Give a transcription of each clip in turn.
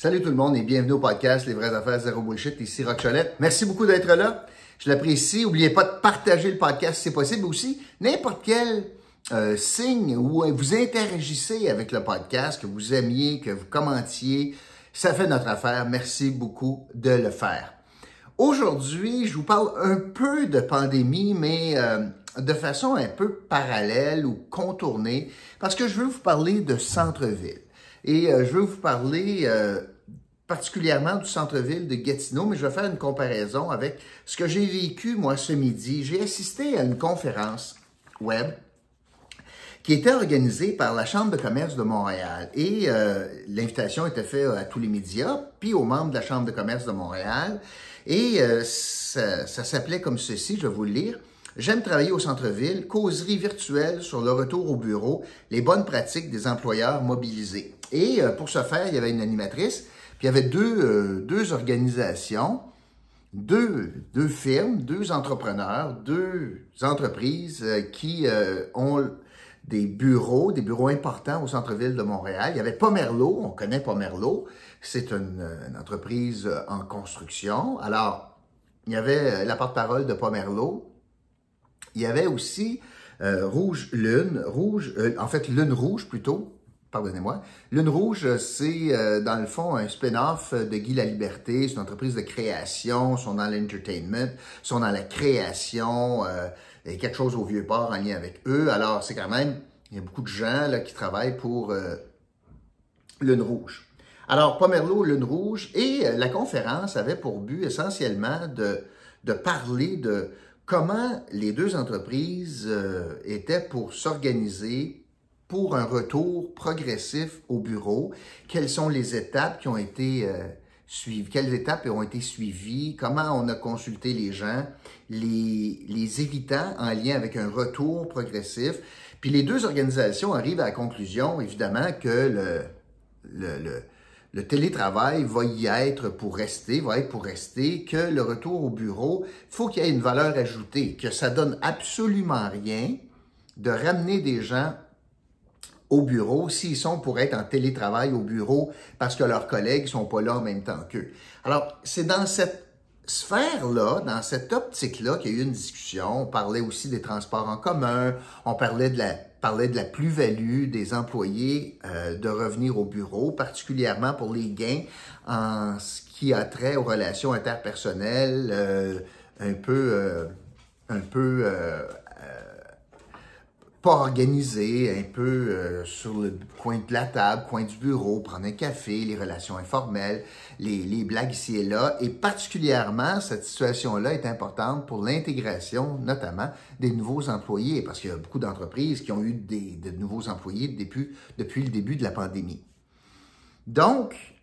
Salut tout le monde et bienvenue au podcast Les vraies affaires zéro bullshit. Ici Rock Cholette. Merci beaucoup d'être là. Je l'apprécie. N'oubliez pas de partager le podcast si c'est possible aussi. N'importe quel euh, signe où vous interagissez avec le podcast, que vous aimiez, que vous commentiez, ça fait notre affaire. Merci beaucoup de le faire. Aujourd'hui, je vous parle un peu de pandémie, mais euh, de façon un peu parallèle ou contournée, parce que je veux vous parler de centre-ville. Et euh, je veux vous parler euh, particulièrement du centre-ville de Gatineau, mais je vais faire une comparaison avec ce que j'ai vécu, moi, ce midi. J'ai assisté à une conférence web qui était organisée par la Chambre de commerce de Montréal. Et euh, l'invitation était faite à tous les médias, puis aux membres de la Chambre de commerce de Montréal. Et ça, ça s'appelait comme ceci, je vais vous le lire. J'aime travailler au centre-ville, causerie virtuelle sur le retour au bureau, les bonnes pratiques des employeurs mobilisés. Et euh, pour ce faire, il y avait une animatrice, puis il y avait deux, euh, deux organisations, deux, deux firmes, deux entrepreneurs, deux entreprises euh, qui ont des bureaux, des bureaux importants au centre-ville de Montréal. Il y avait Pomerleau, on connaît Pomerleau, c'est une, entreprise en construction. Alors, il y avait la porte-parole de Pomerleau. Il y avait aussi Rouge Lune, Rouge, en fait Lune Rouge plutôt, pardonnez-moi. Lune Rouge, c'est euh, dans le fond un spin-off de Guy La Liberté. C'est une entreprise de création, sont dans l'entertainment, sont dans la création, euh, et quelque chose au Vieux-Port en lien avec eux. Alors, c'est quand même, il y a beaucoup de gens là, qui travaillent pour euh, Lune Rouge. Alors, Pomerleau, Lune Rouge, et euh, la conférence avait pour but essentiellement de, de parler de comment les deux entreprises euh, étaient pour s'organiser pour un retour progressif au bureau, quelles sont les étapes qui ont été euh, ont été suivies, comment on a consulté les gens, les, les évitant en lien avec un retour progressif? Puis les deux organisations arrivent à la conclusion, évidemment, que le, le télétravail va y être pour rester, va être pour rester, que le retour au bureau, faut qu'il y ait une valeur ajoutée, que ça donne absolument rien de ramener des gens au bureau s'ils sont pour être en télétravail au bureau parce que leurs collègues sont pas là en même temps qu'eux. Alors, c'est dans cette sphère-là, dans cette optique-là qu'il y a eu une discussion. On parlait aussi des transports en commun, on parlait de la, parlait de la plus-value des employés euh, de revenir au bureau, particulièrement pour les gains en ce qui a trait aux relations interpersonnelles, euh, un peu, euh, un peu pas organisé, un peu euh, sur le coin de la table, coin du bureau, prendre un café, les relations informelles, les, blagues ici et là. Et particulièrement, cette situation-là est importante pour l'intégration, notamment, des nouveaux employés, parce qu'il y a beaucoup d'entreprises qui ont eu des, de nouveaux employés depuis, depuis le début de la pandémie. Donc,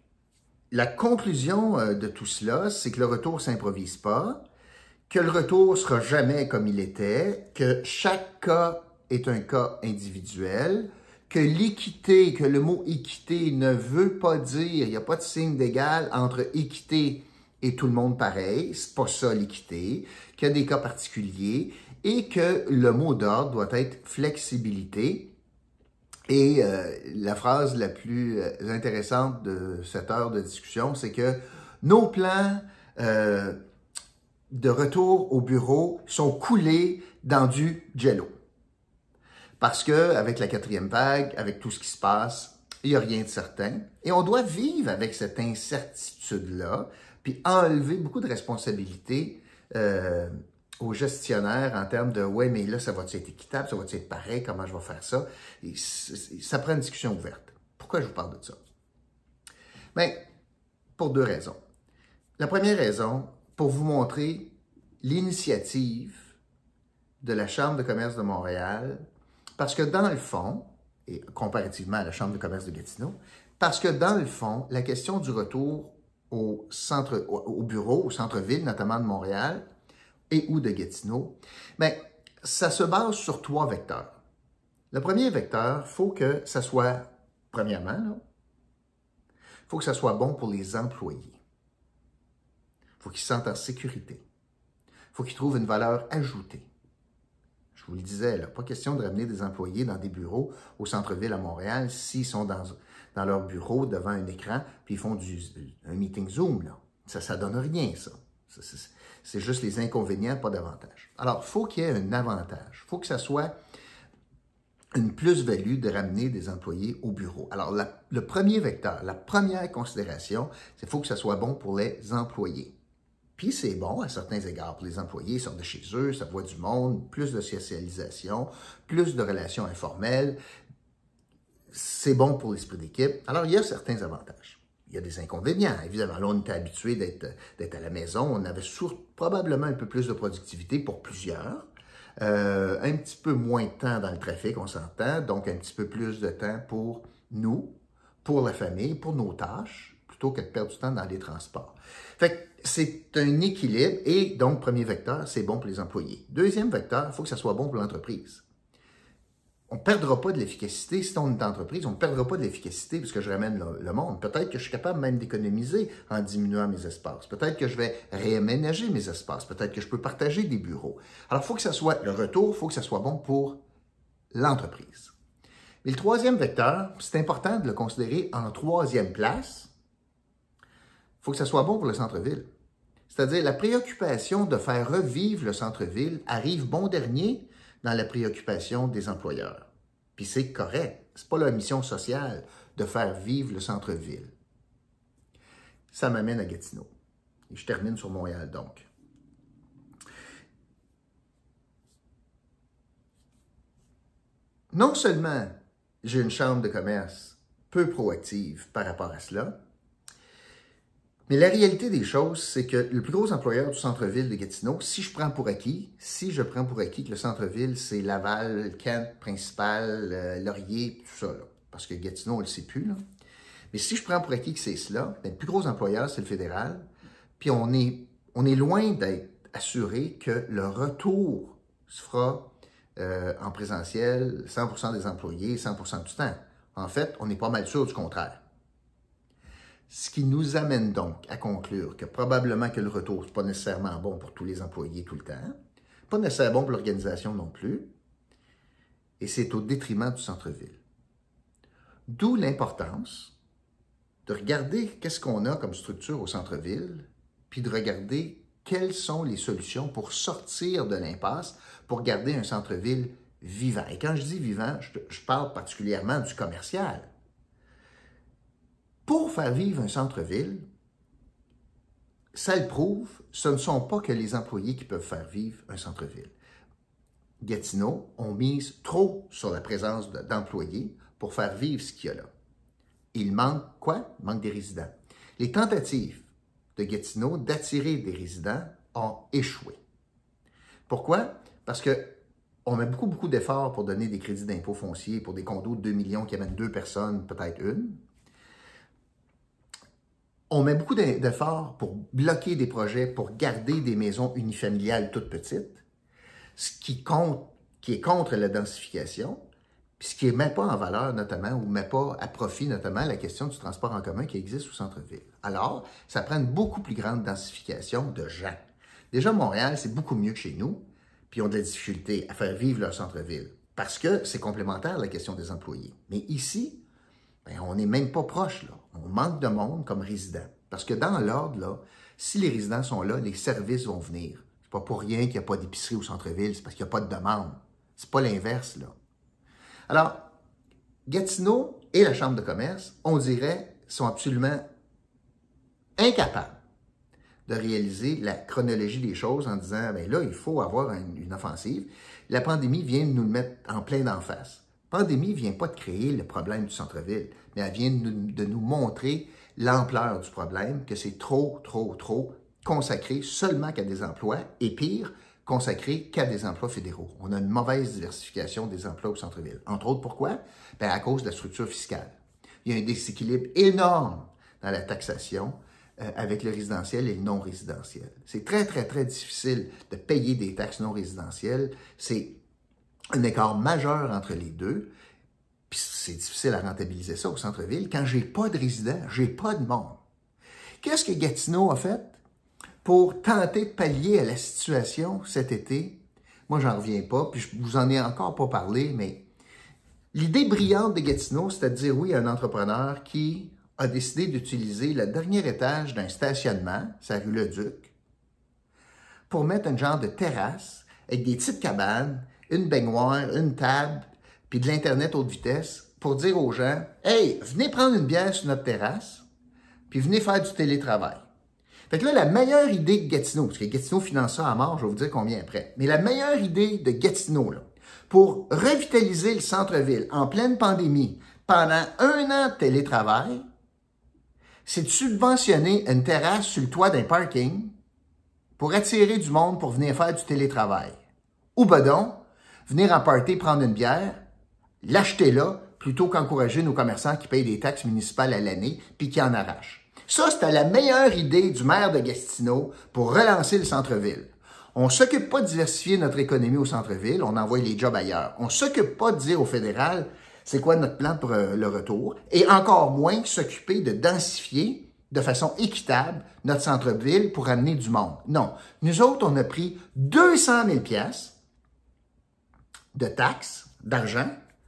la conclusion euh, de tout cela, c'est que le retour s'improvise pas, que le retour sera jamais comme il était, que chaque cas est un cas individuel, que l'équité, que le mot équité ne veut pas dire, il n'y a pas de signe d'égal entre équité et tout le monde pareil, c'est pas ça l'équité, qu'il y a des cas particuliers et que le mot d'ordre doit être flexibilité. Et euh, la phrase la plus euh, intéressante de cette heure de discussion, c'est que nos plans euh, de retour au bureau sont coulés dans du jello. Parce que avec la quatrième vague, avec tout ce qui se passe, il n'y a rien de certain. Et on doit vivre avec cette incertitude-là, puis enlever beaucoup de responsabilités euh, aux gestionnaires en termes de ouais, mais là, ça va être équitable, ça va être pareil, comment je vais faire ça? Et ça prend une discussion ouverte. Pourquoi je vous parle de ça? Bien, pour deux raisons. La première raison, pour vous montrer l'initiative de la Chambre de commerce de Montréal parce que dans le fond, et comparativement à la Chambre de commerce de Gatineau, parce que dans le fond, la question du retour au bureau, au centre-ville, notamment de Montréal et ou de Gatineau, bien, ça se base sur trois vecteurs. Le premier vecteur, il faut que ça soit, premièrement, il faut que ça soit bon pour les employés. Il faut qu'ils se sentent en sécurité. Il faut qu'ils trouvent une valeur ajoutée. Je vous le disais, là, pas question de ramener des employés dans des bureaux au centre-ville à Montréal s'ils sont dans, dans leur bureau devant un écran, puis ils font du, un meeting Zoom. Là. Ça ne donne rien, ça. C'est juste les inconvénients, pas davantage. Alors, il faut qu'il y ait un avantage. Il faut que ça soit une plus-value de ramener des employés au bureau. Alors, le premier vecteur, la première considération, c'est qu'il faut que ça soit bon pour les employés. Puis c'est bon à certains égards pour les employés, ils sortent de chez eux, ça voit du monde, plus de socialisation, plus de relations informelles. C'est bon pour l'esprit d'équipe. Alors, il y a certains avantages. Il y a des inconvénients. Évidemment, là, on était habitué d'être à la maison. On avait probablement un peu plus de productivité pour plusieurs. Euh, un petit peu moins de temps dans le trafic, on s'entend, donc un petit peu plus de temps pour nous, pour la famille, pour nos tâches, plutôt que de perdre du temps dans les transports. Fait que c'est un équilibre et donc, premier vecteur, c'est bon pour les employés. Deuxième vecteur, il faut que ça soit bon pour l'entreprise on ne perdra pas de l'efficacité si on est entreprise, on ne perdra pas de l'efficacité parce que je ramène le, monde. Peut-être que je suis capable même d'économiser en diminuant mes espaces. Peut-être que je vais réaménager mes espaces. Peut-être que je peux partager des bureaux. Alors, il faut que ça soit le retour, il faut que ça soit bon pour l'entreprise. Mais le troisième vecteur, c'est important de le considérer en troisième place. Faut que ça soit bon pour le centre-ville. C'est-à-dire, la préoccupation de faire revivre le centre-ville arrive bon dernier dans la préoccupation des employeurs. Puis c'est correct. C'est pas leur mission sociale de faire vivre le centre-ville. Ça m'amène à Gatineau. Et je termine sur Montréal donc. Non seulement j'ai une chambre de commerce peu proactive par rapport à cela, mais la réalité des choses, c'est que le plus gros employeur du centre-ville de Gatineau, si je prends pour acquis, si je prends pour acquis que le centre-ville, c'est Laval, Kent, Principal, euh, Laurier, tout ça, parce que Gatineau, on ne le sait plus, là. mais si je prends pour acquis que c'est cela, ben, le plus gros employeur, c'est le fédéral, puis on est, on est loin d'être assuré que le retour se fera euh, en présentiel, 100% des employés, 100% du temps. En fait, on n'est pas mal sûr du contraire. Ce qui nous amène donc à conclure que probablement que le retour n'est pas nécessairement bon pour tous les employés tout le temps, pas nécessairement bon pour l'organisation non plus, et c'est au détriment du centre-ville. D'où l'importance de regarder qu'est-ce qu'on a comme structure au centre-ville, puis de regarder quelles sont les solutions pour sortir de l'impasse, pour garder un centre-ville vivant. Et quand je dis vivant, je, parle particulièrement du commercial pour faire vivre un centre-ville, ça le prouve, ce ne sont pas que les employés qui peuvent faire vivre un centre-ville. Gatineau ont mise trop sur la présence d'employés pour faire vivre ce qu'il y a là. Il manque quoi? Il manque des résidents. Les tentatives de Gatineau d'attirer des résidents ont échoué. Pourquoi? Parce que on met beaucoup, beaucoup d'efforts pour donner des crédits d'impôt foncier pour des condos de 2 millions qui amènent deux personnes, peut-être une on met beaucoup d'efforts pour bloquer des projets, pour garder des maisons unifamiliales toutes petites, ce qui, est contre la densification, puis ce qui ne met pas en valeur notamment ou ne met pas à profit notamment la question du transport en commun qui existe au centre-ville. Alors, ça prend une beaucoup plus grande densification de gens. Déjà, Montréal, c'est beaucoup mieux que chez nous, puis ils ont de la difficulté à faire vivre leur centre-ville parce que c'est complémentaire à la question des employés. Mais ici, ben, on n'est même pas proche. Là. On manque de monde comme résidents. Parce que dans l'ordre, là, si les résidents sont là, les services vont venir. C'est pas pour rien qu'il n'y a pas d'épicerie au centre-ville, c'est parce qu'il n'y a pas de demande. C'est pas l'inverse, là. Alors, Gatineau et la Chambre de commerce, on dirait, sont absolument incapables de réaliser la chronologie des choses en disant, ben là, il faut avoir une, offensive. La pandémie vient de nous le mettre en plein d'en face pandémie ne vient pas de créer le problème du centre-ville, mais elle vient de nous, montrer l'ampleur du problème, que c'est trop, trop, trop consacré seulement qu'à des emplois, et pire, consacré qu'à des emplois fédéraux. On a une mauvaise diversification des emplois au centre-ville. Entre autres, pourquoi? Ben, à cause de la structure fiscale. Il y a un déséquilibre énorme dans la taxation euh, avec le résidentiel et le non résidentiel. C'est très, très, très difficile de payer des taxes non résidentielles. C'est un écart majeur entre les deux. Puis c'est difficile à rentabiliser ça au centre-ville. Quand j'ai pas de résidents, j'ai pas de monde. Qu'est-ce que Gatineau a fait pour tenter de pallier à la situation cet été? Moi, j'en reviens pas, puis je vous en ai encore pas parlé, mais L'idée brillante de Gatineau, c'était de dire oui un entrepreneur qui a décidé d'utiliser le dernier étage d'un stationnement, sa rue Le Duc, pour mettre un genre de terrasse avec des petites cabanes, une baignoire, une table, puis de l'Internet haute vitesse pour dire aux gens Hey, venez prendre une bière sur notre terrasse, puis venez faire du télétravail. Fait que là, la meilleure idée de Gatineau, parce que Gatineau finance ça à mort, je vais vous dire combien après, mais la meilleure idée de Gatineau, pour revitaliser le centre-ville en pleine pandémie pendant un an de télétravail, c'est de subventionner une terrasse sur le toit d'un parking pour attirer du monde pour venir faire du télétravail. Ou donc, venir en party prendre une bière, l'acheter là, plutôt qu'encourager nos commerçants qui payent des taxes municipales à l'année puis qui en arrachent. Ça, c'était la meilleure idée du maire de Gatineau pour relancer le centre-ville. On s'occupe pas de diversifier notre économie au centre-ville, on envoie les jobs ailleurs. On s'occupe pas de dire au fédéral c'est quoi notre plan pour euh, le retour et encore moins s'occuper de densifier de façon équitable notre centre-ville pour amener du monde. Non, nous autres, on a pris 200 000 pièces de taxes, d'argent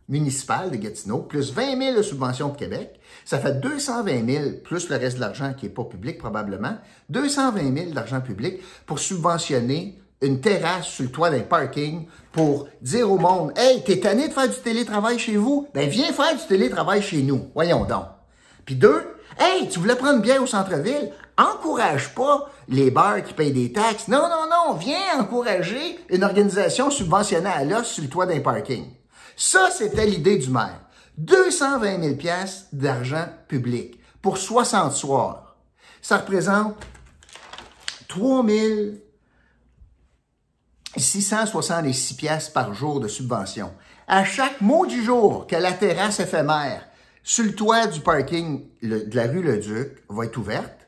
municipal de Gatineau, plus 20 000 de subventions de Québec. Ça fait 220 000, plus le reste de l'argent qui n'est pas public probablement, 220 000 d'argent public pour subventionner une terrasse sur le toit d'un parking pour dire au monde Hey, t'es tanné de faire du télétravail chez vous? Ben viens faire du télétravail chez nous. Voyons donc. Puis deux, Hey, tu voulais prendre bière au centre-ville? Encourage pas les bars qui payent des taxes. Non, non, non, viens encourager une organisation subventionnée à l'os sur le toit d'un parking. Ça, c'était l'idée du maire. 220 000 pièces d'argent public pour 60 soirs. Ça représente 3 666 pièces par jour de subvention. À chaque mot du jour que la terrasse éphémère sur le toit du parking de la rue Le Duc va être ouverte,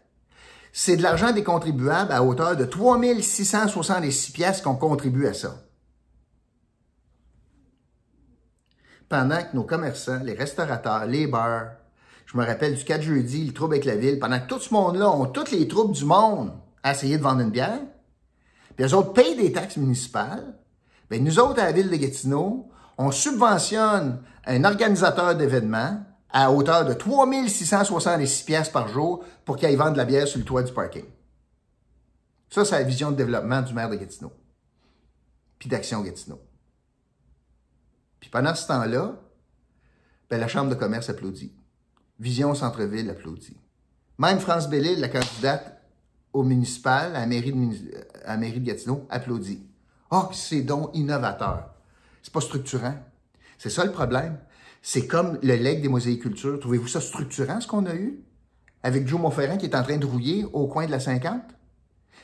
c'est de l'argent des contribuables à hauteur de 3666 pièces qu'on contribue à ça. Pendant que nos commerçants, les restaurateurs, les bars, je me rappelle du 4 jeudi, le trouble avec la ville, pendant que tout ce monde-là ont toutes les troupes du monde à essayer de vendre une bière, puis eux autres payent des taxes municipales, bien nous autres, à la ville de Gatineau, on subventionne un organisateur d'événements à hauteur de 3666 pièces par jour pour qu'il aille vendre de la bière sur le toit du parking. Ça, c'est la vision de développement du maire de Gatineau. Puis d'Action Gatineau. Puis pendant ce temps-là, ben, la Chambre de commerce applaudit. Vision Centre-Ville applaudit. Même France Bellil, la candidate au municipal, à la mairie de, à la mairie de Gatineau, applaudit. Oh, c'est donc innovateur. C'est pas structurant. C'est ça le problème. C'est comme le leg des mosaïcultures. Trouvez-vous ça structurant, ce qu'on a eu? Avec Joe Monferrand qui est en train de rouiller au coin de la 50?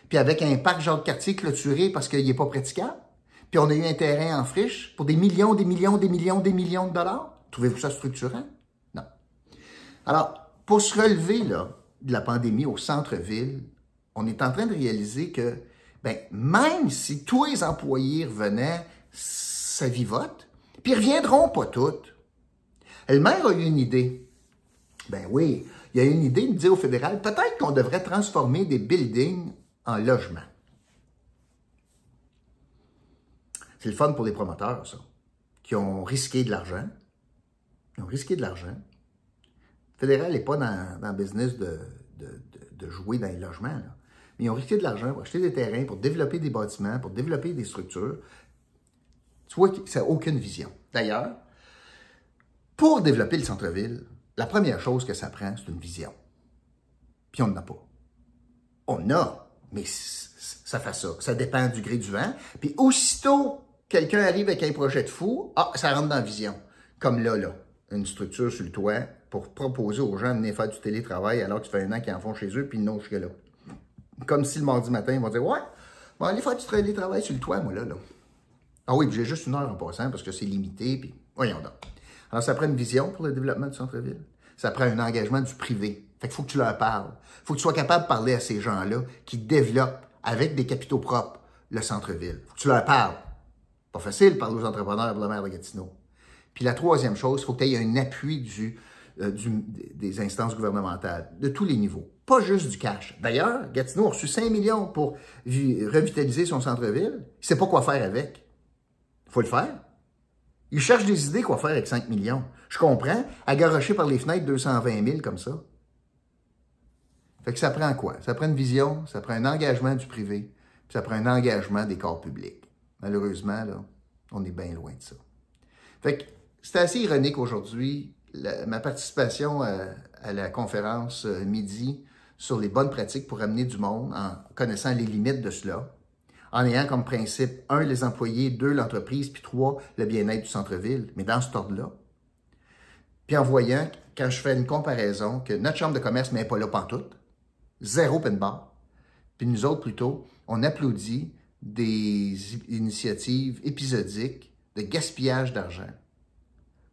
Puis avec un parc Jacques-Cartier clôturé parce qu'il n'est pas praticable? Puis on a eu un terrain en friche pour des millions, des millions, des millions, des millions de dollars? Trouvez-vous ça structurant? Non. Alors, pour se relever là, de la pandémie au centre-ville, on est en train de réaliser que ben, même si tous les employés revenaient, ça vivote, puis ils reviendront pas toutes. Le maire a eu une idée. Ben oui, il y a eu une idée de dire au fédéral, peut-être qu'on devrait transformer des buildings en logements. C'est le fun pour les promoteurs, ça, qui ont risqué de l'argent. Ils ont risqué de l'argent. Le fédéral n'est pas dans, le business de, jouer dans les logements. Mais ils ont risqué de l'argent pour acheter des terrains, pour développer des bâtiments, pour développer des structures. Tu vois ça n'a aucune vision. D'ailleurs, pour développer le centre-ville, la première chose que ça prend, c'est une vision. Puis on n'en a pas. On a, mais ça fait ça. Ça dépend du gré du vent. Puis aussitôt quelqu'un arrive avec un projet de fou, ah, ça rentre dans la vision. Comme là, là, une structure sur le toit pour proposer aux gens de venir faire du télétravail alors que ça fait un an qu'ils en font chez eux, puis non jusque là. Comme si le mardi matin, ils vont dire Ouais, on va aller faire du télétravail sur le toit, moi, là. là. Ah oui, j'ai juste une heure en passant parce que c'est limité, puis voyons donc. Alors, ça prend une vision pour le développement du centre-ville. Ça prend un engagement du privé. Fait qu'il faut que tu leur parles. Faut que tu sois capable de parler à ces gens-là qui développent avec des capitaux propres le centre-ville. Il faut que tu leur parles. Pas facile parler aux entrepreneurs de la mer de Gatineau. Puis la troisième chose, il faut que tu aies un appui euh, du, des instances gouvernementales, de tous les niveaux. Pas juste du cash. D'ailleurs, Gatineau a reçu 5 millions pour revitaliser son centre-ville. Il ne sait pas quoi faire avec. Il faut le faire. Ils cherchent des idées quoi faire avec 5 millions. Je comprends, à garocher par les fenêtres 220 000 comme ça. Fait que ça prend quoi? Ça prend une vision, ça prend un engagement du privé, puis ça prend un engagement des corps publics. Malheureusement, là, on est bien loin de ça. Fait que c'est assez ironique aujourd'hui, ma participation à, à, la conférence euh, midi sur les bonnes pratiques pour amener du monde en connaissant les limites de cela, en ayant comme principe, un, les employés, deux, l'entreprise, puis trois, le bien-être du centre-ville, mais dans ce ordre-là. Puis en voyant, quand je fais une comparaison, que notre chambre de commerce n'est pas là pantoute, zéro open bar, puis nous autres, plutôt, on applaudit des initiatives épisodiques de gaspillage d'argent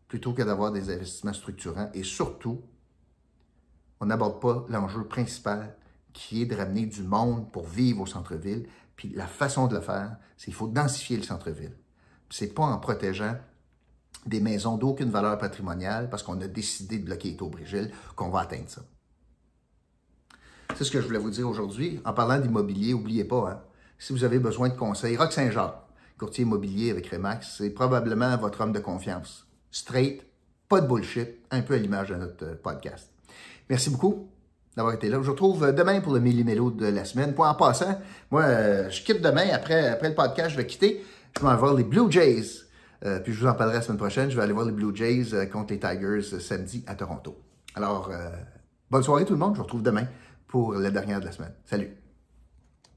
plutôt que d'avoir des investissements structurants. Et surtout, on n'aborde pas l'enjeu principal qui est de ramener du monde pour vivre au centre-ville. La façon de le faire, c'est qu'il faut densifier le centre-ville. C'est pas en protégeant des maisons d'aucune valeur patrimoniale parce qu'on a décidé de bloquer les taux qu'on va atteindre ça. C'est ce que je voulais vous dire aujourd'hui. En parlant d'immobilier, n'oubliez pas, hein, si vous avez besoin de conseils, Rock Saint-Jacques, courtier immobilier avec Remax, c'est probablement votre homme de confiance. Straight, pas de bullshit, un peu à l'image de notre euh, podcast. Merci beaucoup d'avoir été là. Je vous retrouve euh, demain pour le millimélo de la semaine. Point en passant, moi, euh, je quitte demain. Après, après le podcast, je vais quitter. Je vais aller voir les Blue Jays. puis je vous en parlerai la semaine prochaine. Je vais aller voir les Blue Jays contre les Tigers samedi à Toronto. Alors, bonne soirée tout le monde. Je vous retrouve demain pour la dernière de la semaine. Salut!